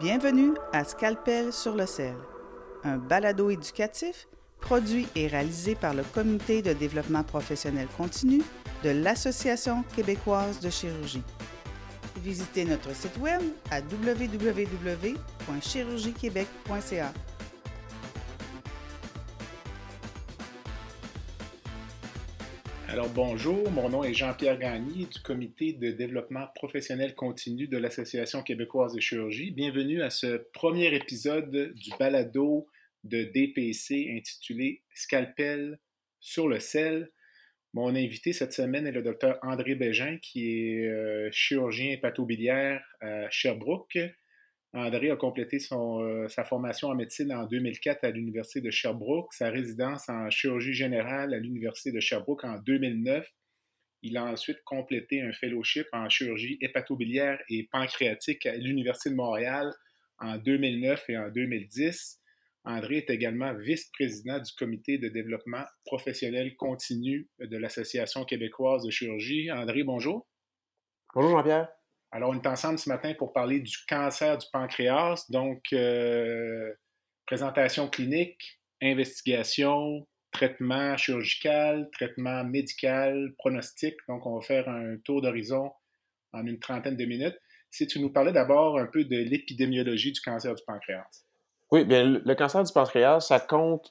Bienvenue à Scalpel sur le sel, un balado éducatif produit et réalisé par le Comité de développement professionnel continu de l'Association québécoise de chirurgie. Visitez notre site web à www.chirurgiequebec.ca. Alors bonjour, mon nom est Jean-Pierre Gagné du comité de développement professionnel continu de l'Association québécoise de chirurgie. Bienvenue à ce premier épisode du balado de DPC intitulé Scalpel sur le sel. Mon invité cette semaine est le docteur André Bégin, qui est euh, chirurgien hépatobiliaire à Sherbrooke. André a complété euh, sa formation en médecine en 2004 à l'Université de Sherbrooke, sa résidence en chirurgie générale à l'Université de Sherbrooke en 2009. Il a ensuite complété un fellowship en chirurgie hépatobiliaire et pancréatique à l'Université de Montréal en 2009 et en 2010. André est également vice-président du comité de développement professionnel continu de l'Association québécoise de chirurgie. André, bonjour. Bonjour Jean-Pierre. Alors, on est ensemble ce matin pour parler du cancer du pancréas. Donc, euh, présentation clinique, investigation, traitement chirurgical, traitement médical, pronostic. Donc, on va faire un tour d'horizon en une trentaine de minutes. Si tu nous parlais d'abord un peu de l'épidémiologie du cancer du pancréas. Oui, bien, le cancer du pancréas, ça compte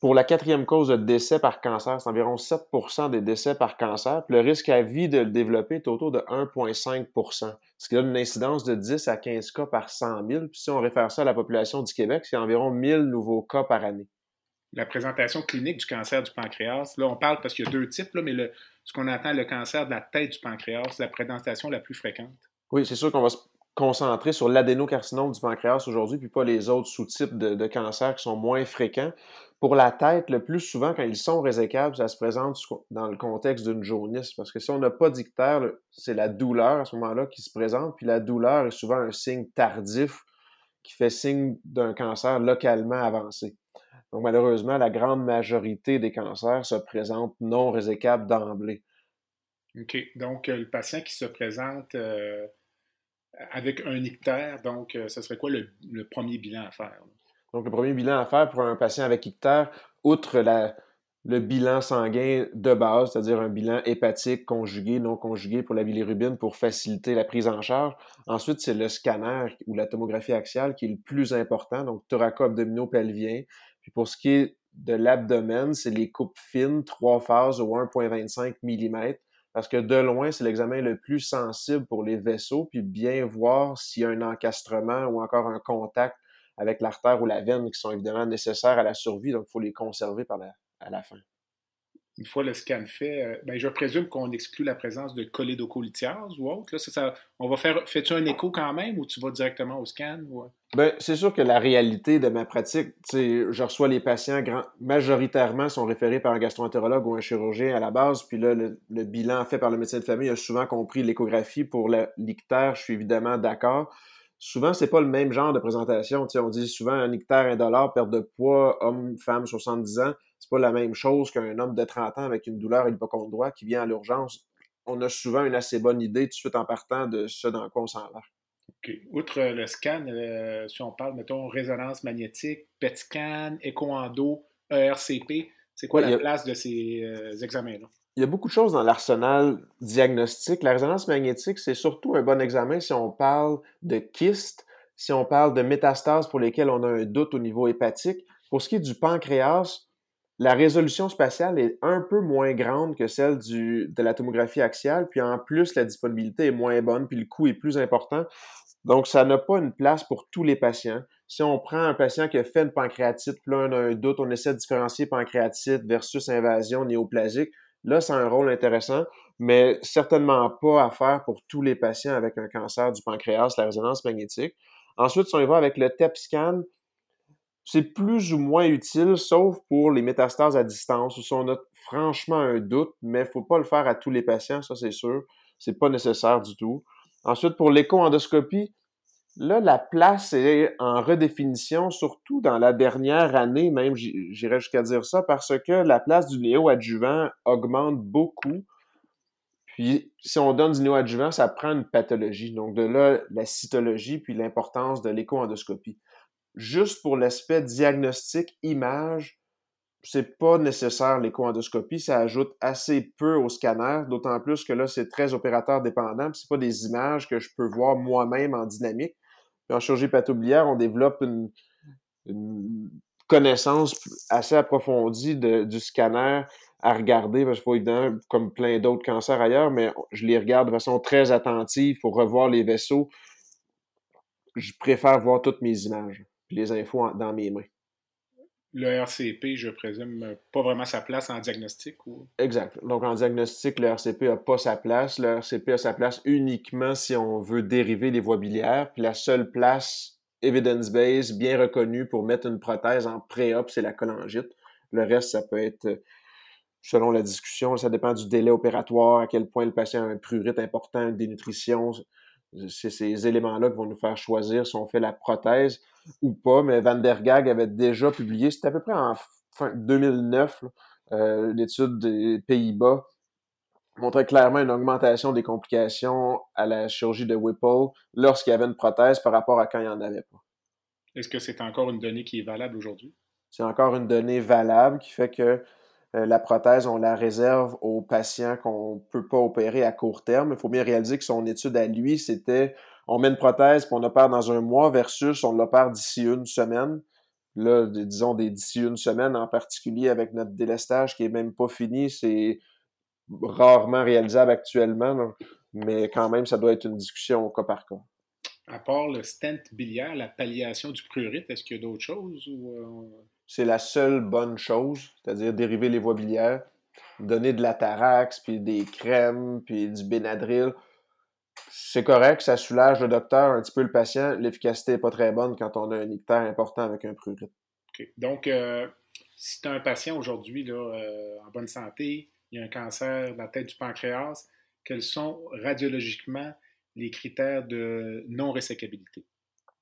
pour la quatrième cause de décès par cancer, c'est environ 7% des décès par cancer. Puis le risque à vie de le développer est autour de 1,5% ce qui donne une incidence de 10 à 15 cas par 100 000. Puis si on réfère ça à la population du Québec, c'est environ 1000 nouveaux cas par année. La présentation clinique du cancer du pancréas, là, on parle parce qu'il y a deux types, là, mais le, ce qu'on attend, le cancer de la tête du pancréas, c'est la présentation la plus fréquente. Oui, c'est sûr qu'on va se concentrer sur l'adénocarcinome du pancréas aujourd'hui, puis pas les autres sous-types de, de cancers qui sont moins fréquents. Pour la tête, le plus souvent, quand ils sont résécables, ça se présente dans le contexte d'une jaunisse. Parce que si on n'a pas d'ictère, c'est la douleur à ce moment-là qui se présente. Puis la douleur est souvent un signe tardif qui fait signe d'un cancer localement avancé. Donc malheureusement, la grande majorité des cancers se présentent non résécables d'emblée. OK. Donc euh, le patient qui se présente euh, avec un ictère, donc euh, ce serait quoi le, premier bilan à faire? Donc, le premier bilan à faire pour un patient avec ictère, outre le bilan sanguin de base, c'est-à-dire un bilan hépatique conjugué, non conjugué pour la bilirubine pour faciliter la prise en charge. Ensuite, c'est le scanner ou la tomographie axiale qui est le plus important, donc thoraco-abdominaux-pelvien. Puis pour ce qui est de l'abdomen, c'est les coupes fines, trois phases au 1,25 mm, parce que de loin, c'est l'examen le plus sensible pour les vaisseaux, puis bien voir s'il y a un encastrement ou encore un contact avec l'artère ou la veine qui sont évidemment nécessaires à la survie, donc il faut les conserver par à la fin. Une fois le scan fait, euh, ben, je présume qu'on exclut la présence de cholédocholithiase ou autre. Là, ça, on va faire, fais-tu un écho quand même ou tu vas directement au scan? Euh? Ben, c'est sûr que la réalité de ma pratique, je reçois les patients, majoritairement sont référés par un gastroentérologue ou un chirurgien à la base, puis là, le, bilan fait par le médecin de famille a souvent compris l'échographie pour l'ictère, je suis évidemment d'accord souvent, c'est pas le même genre de présentation. on dit souvent un ictère indolore, perte de poids, homme, femme, 70 ans. C'est pas la même chose qu'un homme de 30 ans avec une douleur hypochondroïde qui vient à l'urgence. On a souvent une assez bonne idée tout de suite en partant de ce dans quoi on s'en va. OK. Outre le scan, euh, si on parle, mettons, résonance magnétique, PET scan, écho-endo, ERCP, c'est quoi la place de ces euh, examens-là? il y a beaucoup de choses dans l'arsenal diagnostique. La résonance magnétique, c'est surtout un bon examen si on parle de kystes, si on parle de métastases pour lesquelles on a un doute au niveau hépatique. Pour ce qui est du pancréas, la résolution spatiale est un peu moins grande que celle de la tomographie axiale, puis en plus, la disponibilité est moins bonne, puis le coût est plus important. Donc, ça n'a pas une place pour tous les patients. Si on prend un patient qui a fait une pancréatite, puis là, on a un doute, on essaie de différencier pancréatite versus invasion néoplasique. Là, c'est un rôle intéressant, mais certainement pas à faire pour tous les patients avec un cancer du pancréas, la résonance magnétique. Ensuite, si on y va avec le TEP scan, c'est plus ou moins utile, sauf pour les métastases à distance, où on a franchement un doute, mais il ne faut pas le faire à tous les patients, ça c'est sûr. C'est pas nécessaire du tout. Ensuite, pour l'écho-endoscopie, Là, la place est en redéfinition, surtout dans la dernière année, même j'irais jusqu'à dire ça, parce que la place du néo-adjuvant augmente beaucoup. Puis, si on donne du néoadjuvant, ça prend une pathologie. Donc, de là, la cytologie, puis l'importance de l'écho-endoscopie. Juste pour l'aspect diagnostic, image, c'est pas nécessaire l'écho-endoscopie, ça ajoute assez peu au scanner, d'autant plus que là, c'est très opérateur dépendant, c'est pas des images que je peux voir moi-même en dynamique. En chirurgie pathobilière, on développe une, connaissance assez approfondie du scanner à regarder, parce qu'il faut comme plein d'autres cancers ailleurs, mais je les regarde de façon très attentive pour revoir les vaisseaux. Je préfère voir toutes mes images, puis les infos dans mes mains le RCP, je présume, pas vraiment sa place en diagnostic? Ou... Exact. Donc, en diagnostic, le RCP n'a pas sa place. Le RCP a sa place uniquement si on veut dériver les voies biliaires. Puis la seule place evidence-based, bien reconnue pour mettre une prothèse en pré-op, c'est la cholangite. Le reste, ça peut être, selon la discussion, ça dépend du délai opératoire, à quel point le patient a un prurite important, une dénutrition. C'est ces éléments-là qui vont nous faire choisir si on fait la prothèse ou pas, mais Van der Gag avait déjà publié, c'était à peu près en fin 2009, euh, l'étude des Pays-Bas montrait clairement une augmentation des complications à la chirurgie de Whipple lorsqu'il y avait une prothèse par rapport à quand il n'y en avait pas. Est-ce que c'est encore une donnée qui est valable aujourd'hui? C'est encore une donnée valable qui fait que euh, la prothèse, on la réserve aux patients qu'on ne peut pas opérer à court terme. Il faut bien réaliser que son étude à lui, c'était on met une prothèse puis on opère dans un mois versus on l'opère d'ici une semaine. Là, disons des d'ici une semaine en particulier avec notre délestage qui est même pas fini, c'est rarement réalisable actuellement, mais quand même, ça doit être une discussion au cas par cas. À part le stent biliaire, la palliation du prurite, est-ce qu'il y a d'autres choses? Euh, c'est la seule bonne chose, c'est-à-dire dériver les voies biliaires, donner de la tarax, puis des crèmes, puis du Benadryl c'est correct, ça soulage le docteur, un petit peu le patient. L'efficacité n'est pas très bonne quand on a un ictère important avec un prurite. Donc, euh, si tu as un patient aujourd'hui euh, en bonne santé, il y a un cancer de la tête du pancréas, quels sont radiologiquement les critères de non-résécabilité?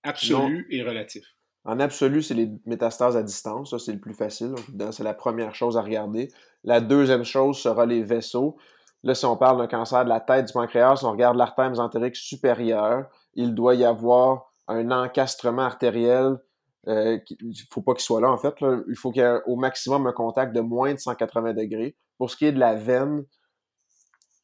Absolu et relatif. En absolu, c'est les métastases à distance. Ça, c'est le plus facile. C'est la première chose à regarder. La deuxième chose sera les vaisseaux. Là, si on parle d'un cancer de la tête du pancréas, on regarde l'artère mésentérique supérieure, il doit y avoir un encastrement artériel. Euh, il ne faut pas qu'il soit là, en fait. Il faut qu'il y ait au maximum un contact de moins de 180 degrés. Pour ce qui est de la veine,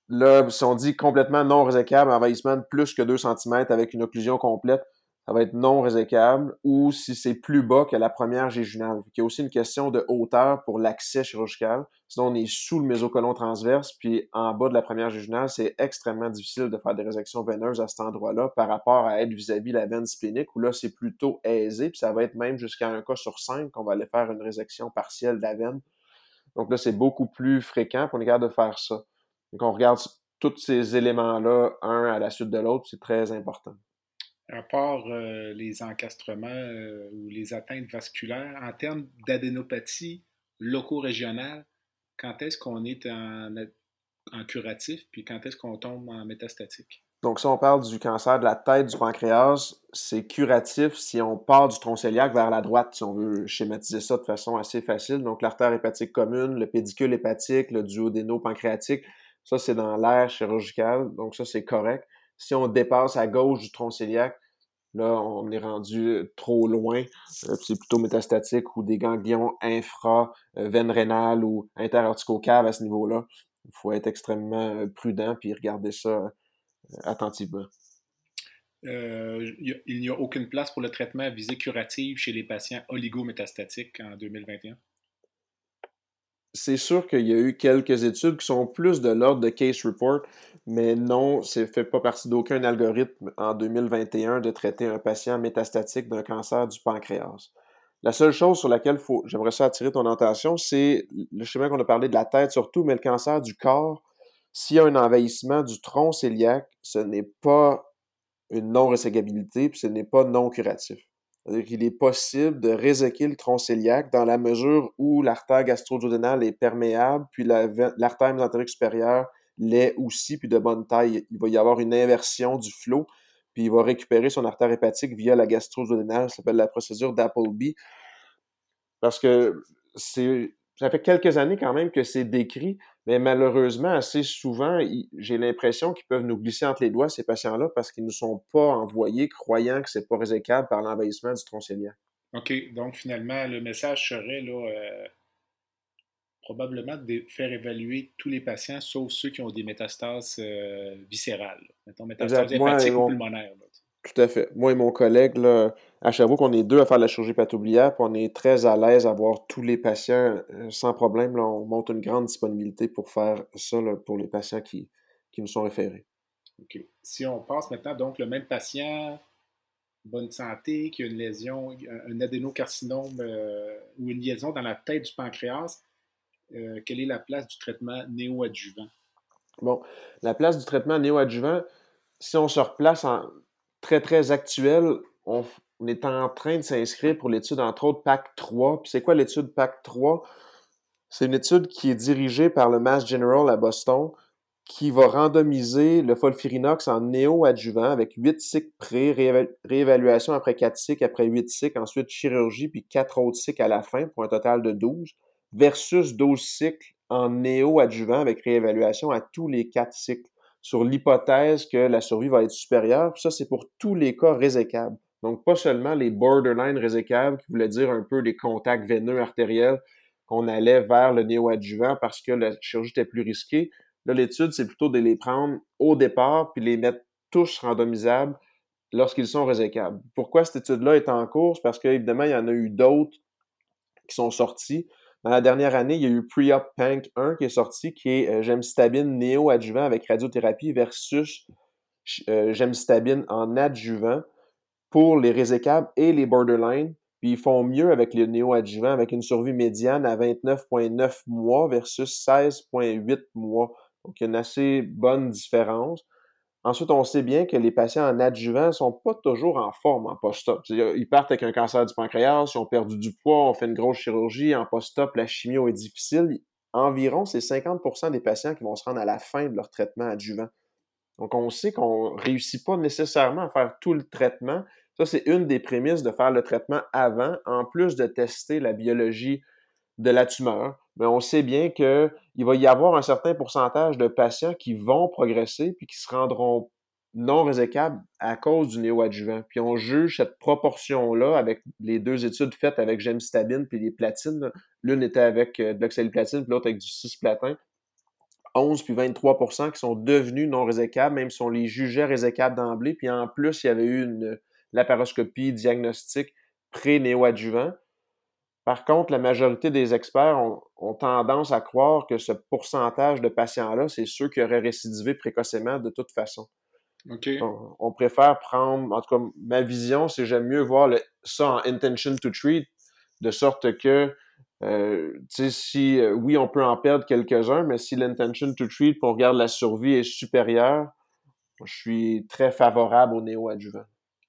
là, si on dit complètement non résécable, envahissement de plus que 2 cm avec une occlusion complète, ça va être non résécable ou si c'est plus bas que la première géjunale. Il y a aussi une question de hauteur pour l'accès chirurgical. Sinon, on est sous le mésocolon transverse, puis en bas de la première géjunale, c'est extrêmement difficile de faire des résections veineuses à cet endroit-là par rapport à être vis-à-vis la veine splénique, où là, c'est plutôt aisé, puis ça va être même jusqu'à un cas sur cinq qu'on va aller faire une résection partielle de la veine. Donc là, c'est beaucoup plus fréquent, pour on est de faire ça. Donc, on regarde tous ces éléments-là, un à la suite de l'autre, c'est très important à part euh, les encastrements euh, ou les atteintes vasculaires, en termes d'adénopathie loco-régionale, quand est-ce qu'on est en, curatif, puis quand est-ce qu'on tombe en métastatique? Donc, si on parle du cancer de la tête du pancréas, c'est curatif si on part du tronc cœliaque vers la droite, si on veut schématiser ça de façon assez facile. Donc, l'artère hépatique commune, le pédicule hépatique, le duodéno-pancréatique, ça, c'est dans l'air chirurgical, donc ça, c'est correct. Si on dépasse à gauche du tronc cœliaque, là, on est rendu trop loin. Euh, c'est plutôt métastatique ou des ganglions infra, euh, veine rénale ou interarticocave à ce niveau-là. Il faut être extrêmement euh, prudent puis regarder ça attentivement. il n'y a aucune place pour le traitement à visée curative chez les patients oligométastatiques en 2021? C'est sûr qu'il y a eu quelques études qui sont plus de l'ordre de case report, mais non, c'est fait pas partie d'aucun algorithme en 2021 de traiter un patient métastatique d'un cancer du pancréas. La seule chose sur laquelle j'aimerais ça attirer ton attention, c'est le schéma qu'on a parlé de la tête surtout, mais le cancer du corps. S'il y a un envahissement du tronc cœliaque, ce n'est pas une non-réségabilité, puis ce n'est pas non curatif. C'est-à-dire est possible de réséquer le tronc cœliaque dans la mesure où l'artère gastro-duodénale est perméable, puis l'artère mésentérique supérieure l'est aussi, puis de bonne taille. Il va y avoir une inversion du flot, puis il va récupérer son artère hépatique via la gastro-duodénale. Ça s'appelle la procédure d'Appleby. Parce que c'est ça fait quelques années quand même que c'est décrit, mais malheureusement, assez souvent, j'ai l'impression qu'ils peuvent nous glisser entre les doigts, ces patients-là, parce qu'ils ne sont pas envoyés croyant que c'est pas résécable par l'envahissement du tronc OK. Donc, finalement, le message serait là, euh, probablement de faire évaluer tous les patients, sauf ceux qui ont des métastases euh, viscérales. Mettons, métastases hépatiques ou pulmonaires. Tout à fait. Moi et mon collègue, là, à Sherbrooke, on est deux à faire la chirurgie patobiliaire, puis on est très à l'aise à voir tous les patients euh, sans problème. Là, on monte une grande disponibilité pour faire ça pour les patients qui, qui nous sont référés. OK. Si on passe maintenant, donc, le même patient, bonne santé, qui a une lésion, un adénocarcinome euh, ou une liaison dans la tête du pancréas, euh, quelle est la place du traitement néoadjuvant? Bon, la place du traitement néoadjuvant, si on se replace en très, très actuel, on, est en train de s'inscrire pour l'étude, entre autres, PAC 3. Puis c'est quoi l'étude PAC 3? C'est une étude qui est dirigée par le Mass General à Boston, qui va randomiser le folfirinox en néo-adjuvant avec 8 cycles pré, réévaluation après 4 cycles, après 8 cycles, ensuite chirurgie, puis 4 autres cycles à la fin pour un total de 12, versus 12 cycles en néo-adjuvant avec réévaluation à tous les 4 cycles sur l'hypothèse que la survie va être supérieure. ça, c'est pour tous les cas résécables. Donc, pas seulement les borderline résécables, qui voulaient dire un peu des contacts veineux artériels qu'on allait vers le néo-adjuvant parce que la chirurgie était plus risquée. Là, l'étude, c'est plutôt de les prendre au départ puis les mettre tous randomisables lorsqu'ils sont résécables. Pourquoi cette étude-là est en cours? Parce qu'évidemment, il y en a eu d'autres qui sont sortis. Dans la dernière année, il y a eu Pre-Op Pank 1 qui est sorti, qui est euh, gemcitabine néo-adjuvant avec radiothérapie versus euh, en adjuvant pour les résécables et les borderline. Puis ils font mieux avec les néo-adjuvants avec une survie médiane à 29,9 mois versus 16,8 mois. Donc, il y a une assez bonne différence. Ensuite, on sait bien que les patients en adjuvant ne sont pas toujours en forme en post-op. Ils partent avec un cancer du pancréas, ils ont perdu du poids, on fait une grosse chirurgie. En post-op, la chimio est difficile. Environ, c'est 50% des patients qui vont se rendre à la fin de leur traitement adjuvant. Donc, on sait qu'on ne réussit pas nécessairement à faire tout le traitement. Ça, c'est une des prémices de faire le traitement avant, en plus de tester la biologie de la tumeur. Mais on sait bien qu'il va y avoir un certain pourcentage de patients qui vont progresser puis qui se rendront non résécables à cause du néoadjuvant. Puis on juge cette proportion-là avec les deux études faites avec gemcitabine puis les platines. L'une était avec euh, de l'oxaliplatine puis l'autre avec du cisplatin. 11 puis 23% qui sont devenus non résécables, même si on les jugeait résécables d'emblée. Puis en plus, il y avait eu une laparoscopie diagnostique pré-néoadjuvant. Par contre, la majorité des experts ont, tendance à croire que ce pourcentage de patients-là, c'est ceux qui auraient récidivé précocement de toute façon. On, préfère prendre, en tout cas, ma vision, c'est j'aime mieux voir ça en intention to treat, de sorte que, euh, tu sais, si, euh, oui, on peut en perdre quelques-uns, mais si l'intention to treat, on regarde la survie est supérieure, je suis très favorable au néo-adjuvant.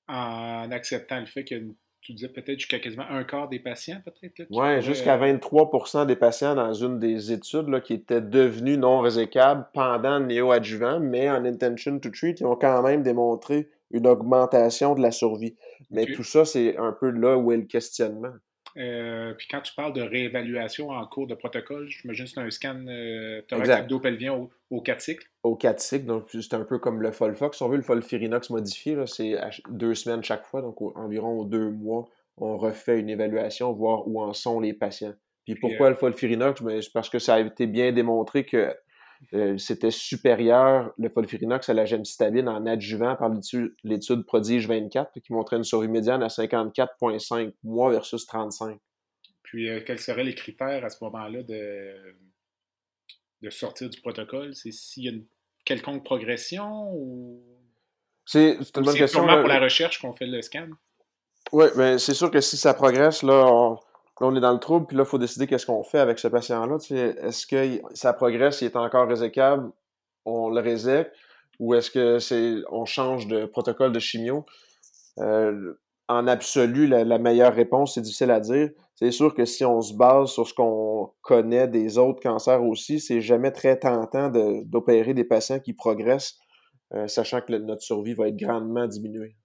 En acceptant le fait une tu disais peut-être jusqu'à quasiment un quart des patients, peut-être? Oui, jusqu'à 23% euh, des patients dans une des études là, qui étaient devenus non résécables pendant le néoadjuvant, mais en intention to treat, ils ont quand même démontré une augmentation de la survie. Mais tout ça, c'est un peu là où est le questionnement. Euh, puis quand tu parles de réévaluation en cours de protocole, j'imagine que c'est un scan euh, thorax abdo-pelvien au, au 4 cycles? Au 4 cycles, donc c'est un peu comme le Folfox. Si on veut le Folfirinox modifié, c'est deux semaines chaque fois, donc environ deux mois, on refait une évaluation, voir où en sont les patients. Puis pourquoi euh, le Folfirinox? Ben, c'est parce que ça a été bien démontré que euh, c'était supérieur, le folfirinox, à la gemcitabine en adjuvant par l'étude Prodige 24 qui montrait une survie médiane à 54,5 mois versus 35. Puis, euh, quels seraient les critères à ce moment-là de, de sortir du protocole? C'est s'il y a une quelconque progression ou. C'est une bonne question. C'est pour la recherche qu'on fait le scan? Oui, mais ben, c'est sûr que si ça progresse, là, on, Là, on est dans le trouble, puis là, il faut décider qu'est-ce qu'on fait avec ce patient-là. est-ce que ça progresse, il est encore résécable, on le résèque, ou est-ce que c'est on change de protocole de chimio? Euh, en absolu, la, meilleure réponse, c'est difficile à dire. C'est sûr que si on se base sur ce qu'on connaît des autres cancers aussi, c'est jamais très tentant d'opérer des patients qui progressent, euh, sachant que notre survie va être grandement diminuée.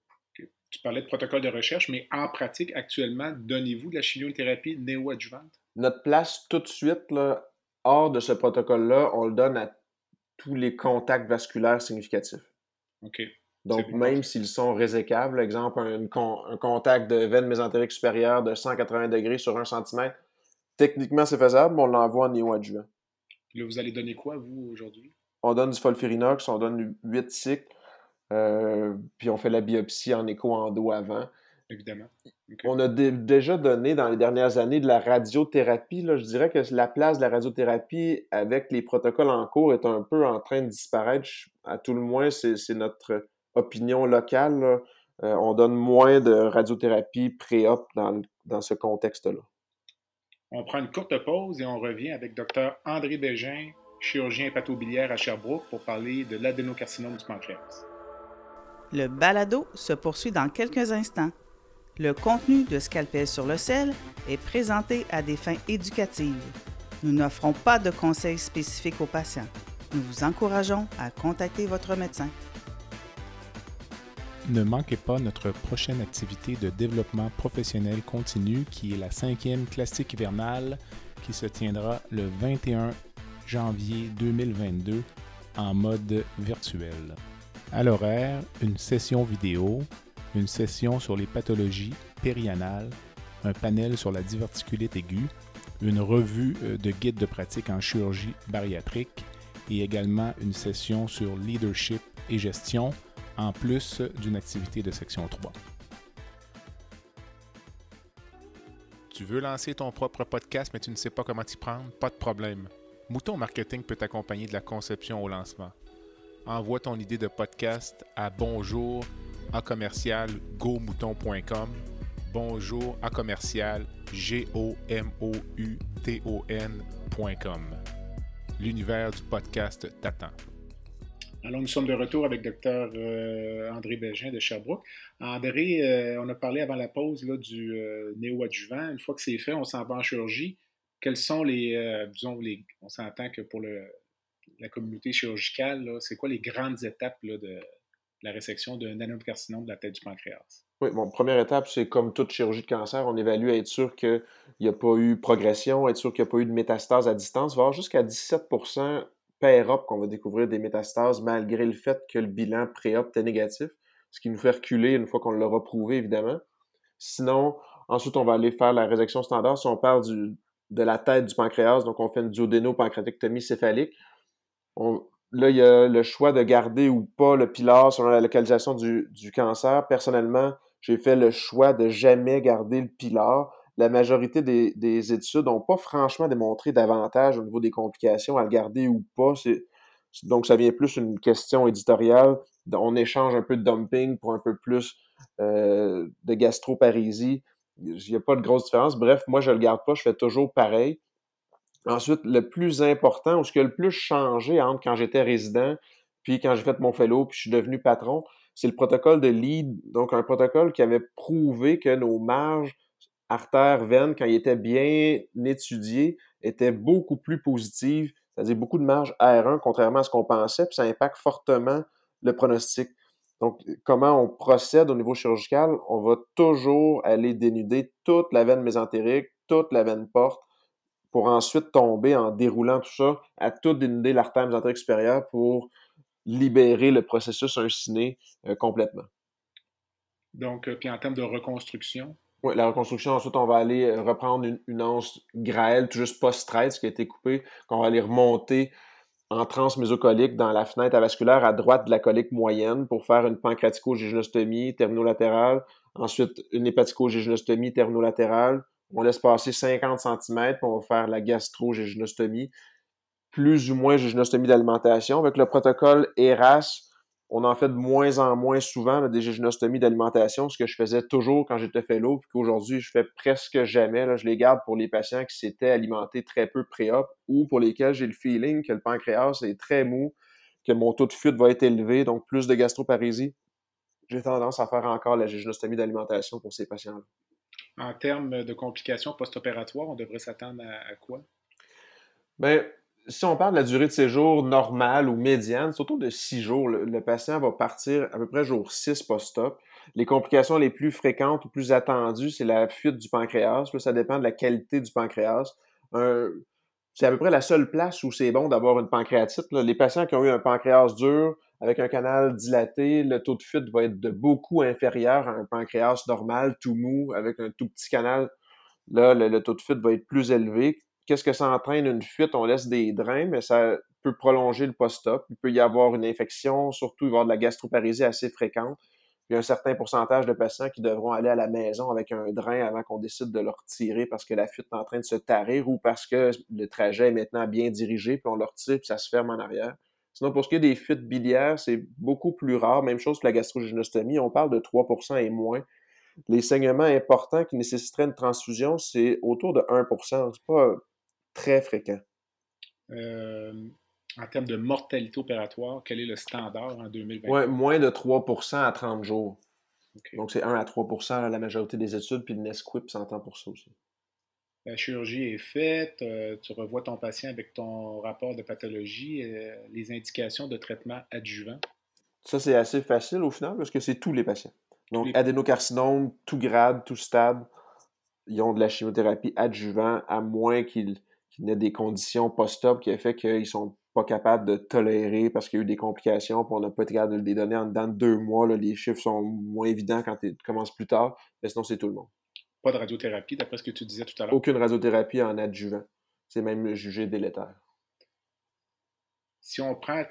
Tu parlais de protocole de recherche, mais en pratique, actuellement, donnez-vous de la chimiothérapie néoadjuvante? Notre place tout de suite, là, hors de ce protocole-là, on le donne à tous les contacts vasculaires significatifs. OK. Donc, même s'ils sont résécables, exemple, un, contact de veine mésentérique supérieure de 180 degrés sur 1 cm, techniquement, c'est faisable, mais on l'envoie en néoadjuvant. Là, vous allez donner quoi, vous, aujourd'hui? On donne du folfirinox, on donne 8 cycles, euh, puis on fait la biopsie en écho-endo avant. Évidemment. On a déjà donné dans les dernières années de la radiothérapie. Là. Je dirais que la place de la radiothérapie avec les protocoles en cours est un peu en train de disparaître. À tout le moins, c'est notre opinion locale. Euh, on donne moins de radiothérapie pré-op dans, dans ce contexte-là. On prend une courte pause et on revient avec Dr André Bégin, chirurgien hépatobiliaire à Sherbrooke, pour parler de l'adénocarcinome du pancréas. Le balado se poursuit dans quelques instants. Le contenu de Scalpel sur le sel est présenté à des fins éducatives. Nous n'offrons pas de conseils spécifiques aux patients. Nous vous encourageons à contacter votre médecin. Ne manquez pas notre prochaine activité de développement professionnel continu qui est la cinquième classique hivernale qui se tiendra le 21 janvier 2022 en mode virtuel. À l'horaire, une session vidéo, une session sur les pathologies périanales, un panel sur la diverticulite aiguë, une revue euh, de guide de pratique en chirurgie bariatrique et également une session sur leadership et gestion, en plus d'une activité de section 3. Tu veux lancer ton propre podcast mais tu ne sais pas comment t'y prendre? Pas de problème. Mouton Marketing peut t'accompagner de la conception au lancement envoie ton idée de podcast à bonjour à commercial gomouton.com. Bonjour à commercial g o m o u t o n.com. L'univers du podcast t'attend. Alors, nous sommes de retour avec Dr. Euh, André Bégin de Sherbrooke. André, euh, on a parlé avant la pause là, du euh, néo-adjuvant. Une fois que c'est fait, on s'en va en chirurgie. Quels sont les, disons, les, on s'entend que pour le, la communauté chirurgicale, c'est quoi les grandes étapes de la résection d'un adénocarcinome de la tête du pancréas? Oui, bon, première étape, c'est comme toute chirurgie de cancer, on évalue à être sûr qu'il n'y a pas eu progression, être sûr qu'il n'y a pas eu de métastase à distance. Avoir jusqu'à 17% per-op qu'on va découvrir des métastases malgré le fait que le bilan pré-op était négatif, ce qui nous fait reculer une fois qu'on l'aura prouvé, évidemment. Sinon, ensuite, on va aller faire la résection standard. Si on parle de la tête du pancréas, donc on fait une duodéno-pancréatectomie céphalique, là, il y a le choix de garder ou pas le pilar selon la localisation du, cancer. Personnellement, j'ai fait le choix de jamais garder le pilar. La majorité des, études n'ont pas franchement démontré davantage au niveau des complications à le garder ou pas. donc, ça vient plus une question éditoriale. On échange un peu de dumping pour un peu plus euh, de gastroparésie. Il n'y a pas de grosse différence. Bref, moi, je ne le garde pas. Je fais toujours pareil. Ensuite, le plus important, ou ce qui a le plus changé entre quand j'étais résident, puis quand j'ai fait mon fellow, puis je suis devenu patron, c'est le protocole de LEAD, donc un protocole qui avait prouvé que nos marges artères, veines, quand ils étaient bien étudiés, étaient beaucoup plus positives, c'est-à-dire beaucoup de marge R1, contrairement à ce qu'on pensait, puis ça impacte fortement le pronostic. Donc, comment on procède au niveau chirurgical? On va toujours aller dénuder toute la veine mésentérique, toute la veine porte, pour ensuite tomber en déroulant tout ça à tout dénuder l'artère mésentérique supérieure pour libérer le processus inciné euh, complètement. Donc, euh, puis en termes de reconstruction? Oui, la reconstruction, ensuite, on va aller euh, reprendre une, une anse graelle, tout juste post-traite, qui a été coupée, qu'on va aller remonter en transmésocolique dans la fenêtre avasculaire à droite de la colique moyenne pour faire une pancréatico-géginostomie terminolatérale, ensuite une hépatico-géginostomie terminolatérale, on laisse passer 50 cm, puis on va faire la gastro-géginostomie, plus ou moins géginostomie d'alimentation. Avec le protocole ERAS, on en fait de moins en moins souvent des géginostomies d'alimentation, ce que je faisais toujours quand j'étais fellow, puis qu'aujourd'hui, je fais presque jamais. Là, je les garde pour les patients qui s'étaient alimentés très peu pré-op ou pour lesquels j'ai le feeling que le pancréas est très mou, que mon taux de fuite va être élevé, donc plus de gastroparésie. J'ai tendance à faire encore la géginostomie d'alimentation pour ces patients-là. En termes de complications post-opératoires, on devrait s'attendre à, quoi? Bien, si on parle de la durée de séjour normale ou médiane, c'est autour de six jours. Le, patient va partir à peu près jour 6 post-op. Les complications les plus fréquentes ou plus attendues, c'est la fuite du pancréas. ça dépend de la qualité du pancréas. c'est à peu près la seule place où c'est bon d'avoir une pancréatite. Les patients qui ont eu un pancréas dur avec un canal dilaté, le taux de fuite va être de beaucoup inférieur à un pancréas normal, tout mou, avec un tout petit canal. Là, le taux de fuite va être plus élevé qu'est-ce que ça entraîne? Une fuite? On laisse des drains, mais ça peut prolonger le post-op. Il peut y avoir une infection, surtout il va y avoir de la gastroparésie assez fréquente. Il y a un certain pourcentage de patients qui devront aller à la maison avec un drain avant qu'on décide de le retirer parce que la fuite est en train de se tarir ou parce que le trajet est maintenant bien dirigé, puis on le retire, puis ça se ferme en arrière. Sinon, pour ce qui est des fuites biliaires, c'est beaucoup plus rare. Même chose pour la gastrogénostomie, on parle de 3% et moins. Les saignements importants qui nécessiteraient une transfusion, c'est autour de 1% C'est pas très fréquent. Euh, en termes de mortalité opératoire, quel est le standard en 2020? Ouais, moins de 3% à 30 jours. Donc, c'est 1 à 3% la majorité des études, puis le NESQIP s'entend pour ça aussi. La chirurgie est faite, euh, tu revois ton patient avec ton rapport de pathologie, euh, les indications de traitement adjuvant. Ça, c'est assez facile au final parce que c'est tous les patients. Donc, adénocarcinome, tout grade, tout stade, ils ont de la chimiothérapie adjuvant à moins qu'ils a des conditions post-op qui a fait qu'ils sont pas capables de tolérer parce qu'il y a eu des complications, puis on n'a pas été capable de les donner en dedans de deux mois. les chiffres sont moins évidents quand tu commences plus tard, mais sinon, c'est tout le monde. Pas de radiothérapie, d'après ce que tu disais tout à l'heure? Aucune radiothérapie en adjuvant. C'est même jugé délétère. Si on prend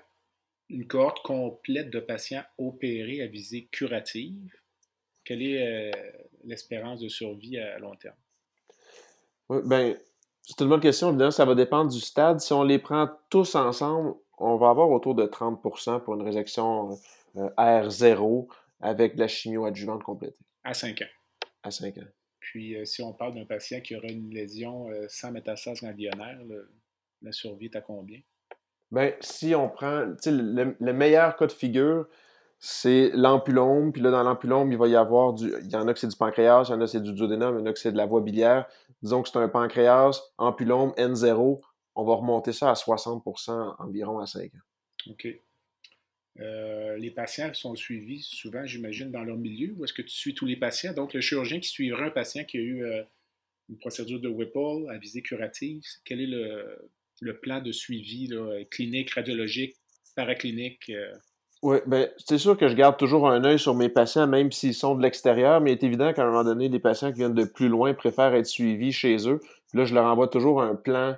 une cohorte complète de patients opérés à visée curative, quelle est euh, l'espérance de survie à long terme? Oui, ben, c'est une bonne question. Évidemment, ça va dépendre du stade. Si on les prend tous ensemble, on va avoir autour de 30% pour une résection euh, R0 avec de la chimio adjuvante complétée. À 5 ans. À 5 ans. Puis, euh, si on parle d'un patient qui aurait une lésion euh, sans métastase ganglionnaire, la survie est à combien? Bien, si on prend, le, le meilleur cas de figure, c'est l'ampulome. Puis là, dans l'ampulome, il va y avoir du. Il y en a que c'est du pancréas, il y en a que c'est du duodénum, il y en a que c'est de la voie biliaire. Disons que c'est un pancréas, ampulome, N0. On va remonter ça à 60% environ à 5 ans. OK. Euh, les patients sont suivis souvent, j'imagine, dans leur milieu, ou est-ce que tu suis tous les patients? Donc, le chirurgien qui suivra un patient qui a eu euh, une procédure de Whipple à visée curative, quel est le, plan de suivi clinique, radiologique, paraclinique? Euh? Oui, ben, c'est sûr que je garde toujours un œil sur mes patients, même s'ils sont de l'extérieur, mais il est évident qu'à un moment donné, les patients qui viennent de plus loin préfèrent être suivis chez eux. Là, je leur envoie toujours un plan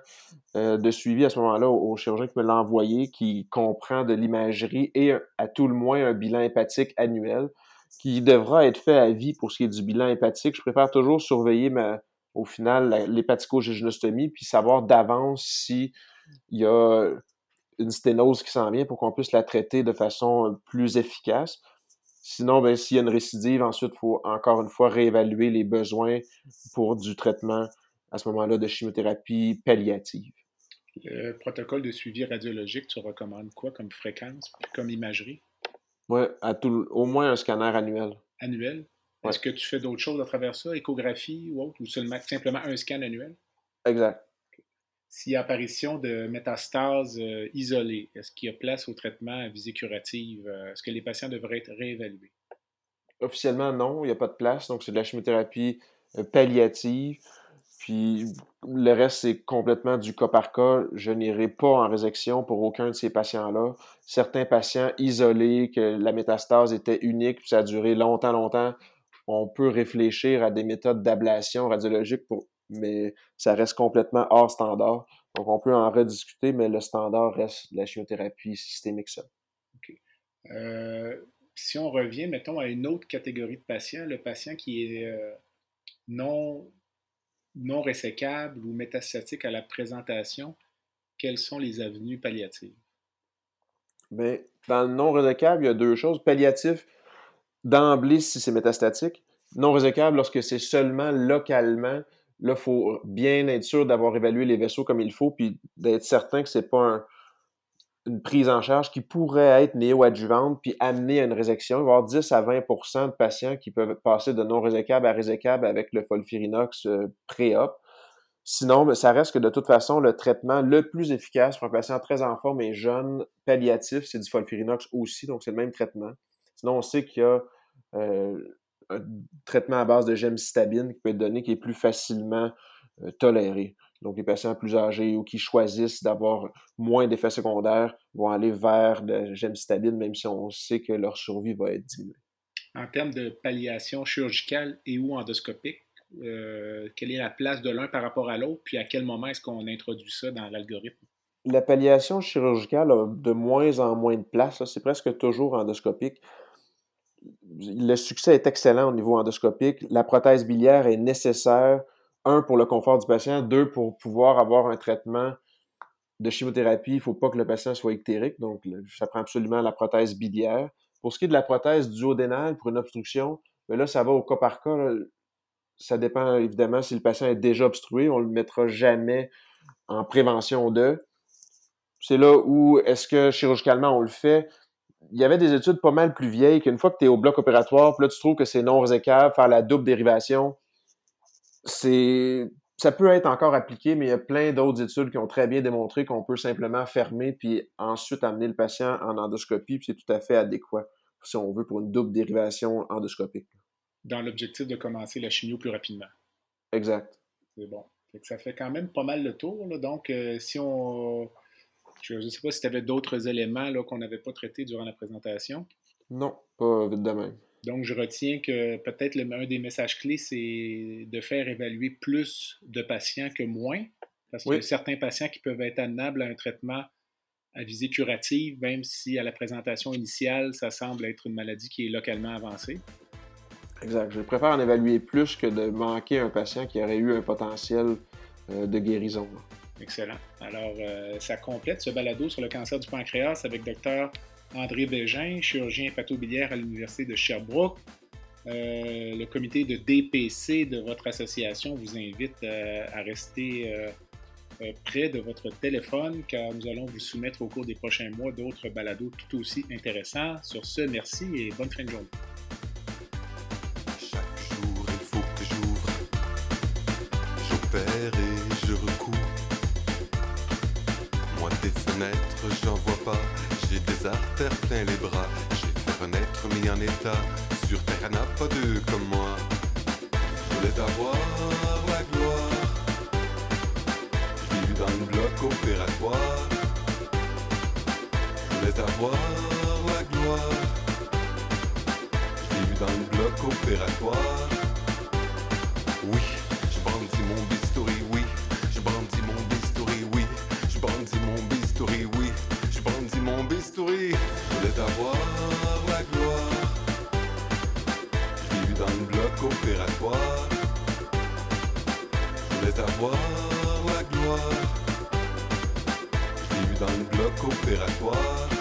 euh, de suivi à ce moment-là au, chirurgien qui me l'a envoyé, qui comprend de l'imagerie et à tout le moins un bilan hépatique annuel, qui devra être fait à vie pour ce qui est du bilan hépatique. Je préfère toujours surveiller ma, au final l'hépatico-géginostomie, puis savoir d'avance si il y a une sténose qui s'en vient pour qu'on puisse la traiter de façon plus efficace. Sinon, ben, s'il y a une récidive, ensuite, il faut encore une fois réévaluer les besoins pour du traitement à ce moment-là de chimiothérapie palliative. Le protocole de suivi radiologique, tu recommandes quoi comme fréquence, comme imagerie? Oui, au moins un scanner annuel. Annuel? Est-ce que tu fais d'autres choses à travers ça, échographie ou autre, ou seulement simplement un scan annuel? Exact. S'il y a apparition de métastases euh, isolées, est-ce qu'il y a place au traitement à visée curative? Euh, est-ce que les patients devraient être réévalués? Officiellement, non, il n'y a pas de place. Donc, c'est de la chimiothérapie euh, palliative. Puis le reste, c'est complètement du cas par cas. Je n'irai pas en résection pour aucun de ces patients-là. Certains patients isolés, que la métastase était unique, puis ça a duré longtemps, longtemps, on peut réfléchir à des méthodes d'ablation radiologique mais ça reste complètement hors standard. Donc, on peut en rediscuter, mais le standard reste la chimiothérapie systémique seule. Si on revient, mettons, à une autre catégorie de patients, le patient qui est euh, non, non résécable ou métastatique à la présentation, quelles sont les avenues palliatives? Bien, dans le non résécable, il y a deux choses. Palliatif, d'emblée, si c'est métastatique. Non résécable, lorsque c'est seulement localement Là, il faut bien être sûr d'avoir évalué les vaisseaux comme il faut, puis d'être certain que ce n'est pas une prise en charge qui pourrait être néo-adjuvante puis amener à une résection. Il va y avoir 10 à 20% de patients qui peuvent passer de non résécable à résécable avec le folfirinox euh, pré-op. Sinon, ben, ça reste que de toute façon, le traitement le plus efficace pour un patient très en forme et jeune, palliatif, c'est du folfirinox aussi, donc c'est le même traitement. Sinon, on sait qu'il y a euh, un traitement à base de gemcitabine qui peut être donné qui est plus facilement euh, toléré. Donc, les patients plus âgés ou qui choisissent d'avoir moins d'effets secondaires vont aller vers le gemcitabine, même si on sait que leur survie va être diminuée. En termes de palliation chirurgicale et ou endoscopique, euh, quelle est la place de l'un par rapport à l'autre, puis à quel moment est-ce qu'on introduit ça dans l'algorithme? La palliation chirurgicale a de moins en moins de place. C'est presque toujours endoscopique. Le succès est excellent au niveau endoscopique. La prothèse biliaire est nécessaire, un, pour le confort du patient, deux, pour pouvoir avoir un traitement de chimiothérapie. Il ne faut pas que le patient soit ictérique, donc ça prend absolument la prothèse biliaire. Pour ce qui est de la prothèse duodénale pour une obstruction, mais ben là, ça va au cas par cas ça dépend évidemment si le patient est déjà obstrué, on ne le mettra jamais en prévention de. C'est là où est-ce que chirurgicalement on le fait. Il y avait des études pas mal plus vieilles qu'une fois que tu es au bloc opératoire, puis là tu trouves que c'est non résécable, faire la double dérivation, c'est ça peut être encore appliqué, mais il y a plein d'autres études qui ont très bien démontré qu'on peut simplement fermer puis ensuite amener le patient en endoscopie, puis c'est tout à fait adéquat si on veut pour une double dérivation endoscopique dans l'objectif de commencer la chimio plus rapidement. Exact. C'est bon. ça fait quand même pas mal le tour. Donc, euh, si on. Je ne sais pas si tu avais d'autres éléments qu'on n'avait pas traités durant la présentation. Non, pas vite de même. Donc, je retiens que peut-être un des messages clés, c'est de faire évaluer plus de patients que moins. Parce qu'il y a certains patients qui peuvent être amenables à un traitement à visée curative, même si à la présentation initiale, ça semble être une maladie qui est localement avancée. Exact. Je préfère en évaluer plus que de manquer un patient qui aurait eu un potentiel euh, de guérison. Excellent. Alors, euh, ça complète ce balado sur le cancer du pancréas avec Dr. André Bégin, chirurgien hépatobiliaire à l'Université de Sherbrooke. Euh, le comité de DPC de votre association vous invite à rester près de votre téléphone car nous allons vous soumettre au cours des prochains mois d'autres balados tout aussi intéressants. Sur ce, merci et bonne fin de journée. et je recours. Moi des fenêtres, j'en vois pas. J'ai des artères plein les bras. J'ai fait renaître mis en état. Sur terre, n'a pas deux comme moi. Je voulais avoir la gloire. J'ai vu dans le bloc opératoire. Je voulais avoir la gloire. J'ai vu dans le bloc opératoire. Opératoire. Je voulais avoir la gloire. Je l'ai vu dans le bloc opératoire.